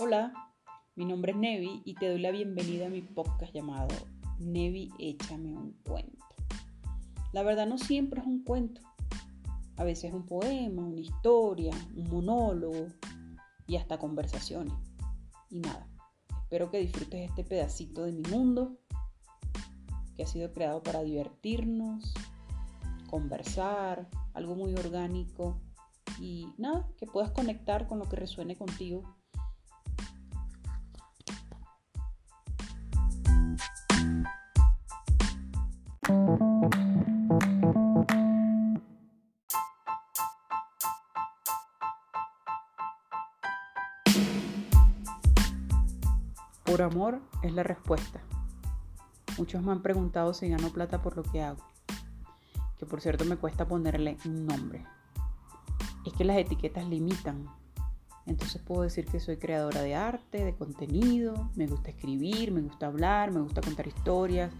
Hola, mi nombre es Nevi y te doy la bienvenida a mi podcast llamado Nevi Échame un cuento. La verdad no siempre es un cuento. A veces es un poema, una historia, un monólogo y hasta conversaciones. Y nada, espero que disfrutes este pedacito de mi mundo que ha sido creado para divertirnos, conversar, algo muy orgánico y nada, que puedas conectar con lo que resuene contigo Por amor es la respuesta. Muchos me han preguntado si gano plata por lo que hago. Que por cierto me cuesta ponerle un nombre. Es que las etiquetas limitan. Entonces puedo decir que soy creadora de arte, de contenido, me gusta escribir, me gusta hablar, me gusta contar historias,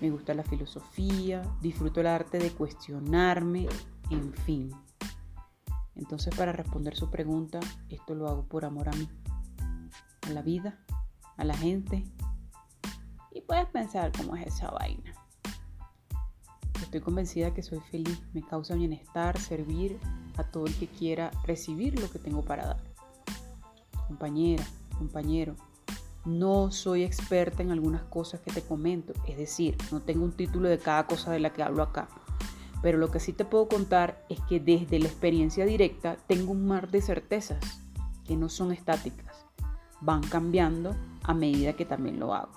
me gusta la filosofía, disfruto el arte de cuestionarme, en fin. Entonces para responder su pregunta, esto lo hago por amor a mí, a la vida a la gente. Y puedes pensar cómo es esa vaina. Estoy convencida que soy feliz, me causa bienestar servir a todo el que quiera recibir lo que tengo para dar. Compañera, compañero, no soy experta en algunas cosas que te comento, es decir, no tengo un título de cada cosa de la que hablo acá. Pero lo que sí te puedo contar es que desde la experiencia directa tengo un mar de certezas que no son estáticas van cambiando a medida que también lo hago.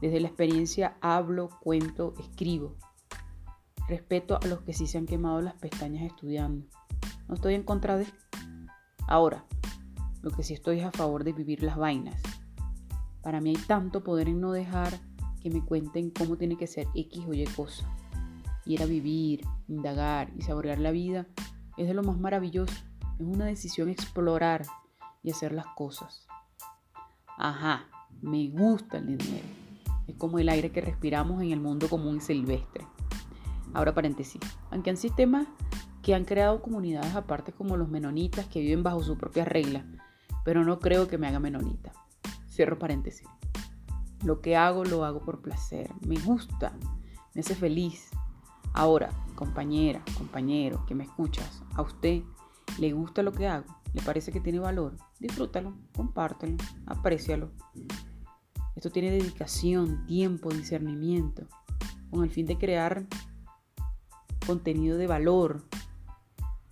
Desde la experiencia hablo, cuento, escribo. Respeto a los que sí se han quemado las pestañas estudiando. No estoy en contra de... Ahora, lo que sí estoy es a favor de vivir las vainas. Para mí hay tanto poder en no dejar que me cuenten cómo tiene que ser X o Y cosa. Ir a vivir, indagar y saborear la vida es de lo más maravilloso. Es una decisión explorar y hacer las cosas. Ajá, me gusta el dinero. Es como el aire que respiramos en el mundo común y silvestre. Ahora paréntesis, aunque han sistemas que han creado comunidades aparte como los menonitas que viven bajo su propia regla, pero no creo que me haga menonita. Cierro paréntesis. Lo que hago lo hago por placer, me gusta, me hace feliz. Ahora, compañera, compañero, que me escuchas, a usted le gusta lo que hago, le parece que tiene valor, disfrútalo, compártelo, aprécialo. Esto tiene dedicación, tiempo, discernimiento, con el fin de crear contenido de valor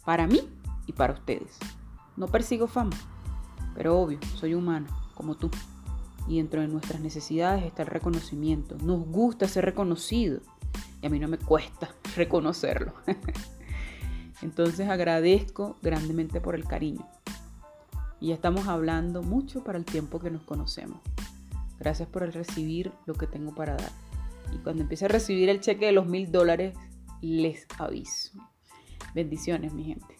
para mí y para ustedes. No persigo fama, pero obvio, soy humano, como tú. Y dentro de nuestras necesidades está el reconocimiento. Nos gusta ser reconocido. Y a mí no me cuesta reconocerlo. Entonces agradezco grandemente por el cariño. Y ya estamos hablando mucho para el tiempo que nos conocemos. Gracias por el recibir lo que tengo para dar. Y cuando empiece a recibir el cheque de los mil dólares, les aviso. Bendiciones, mi gente.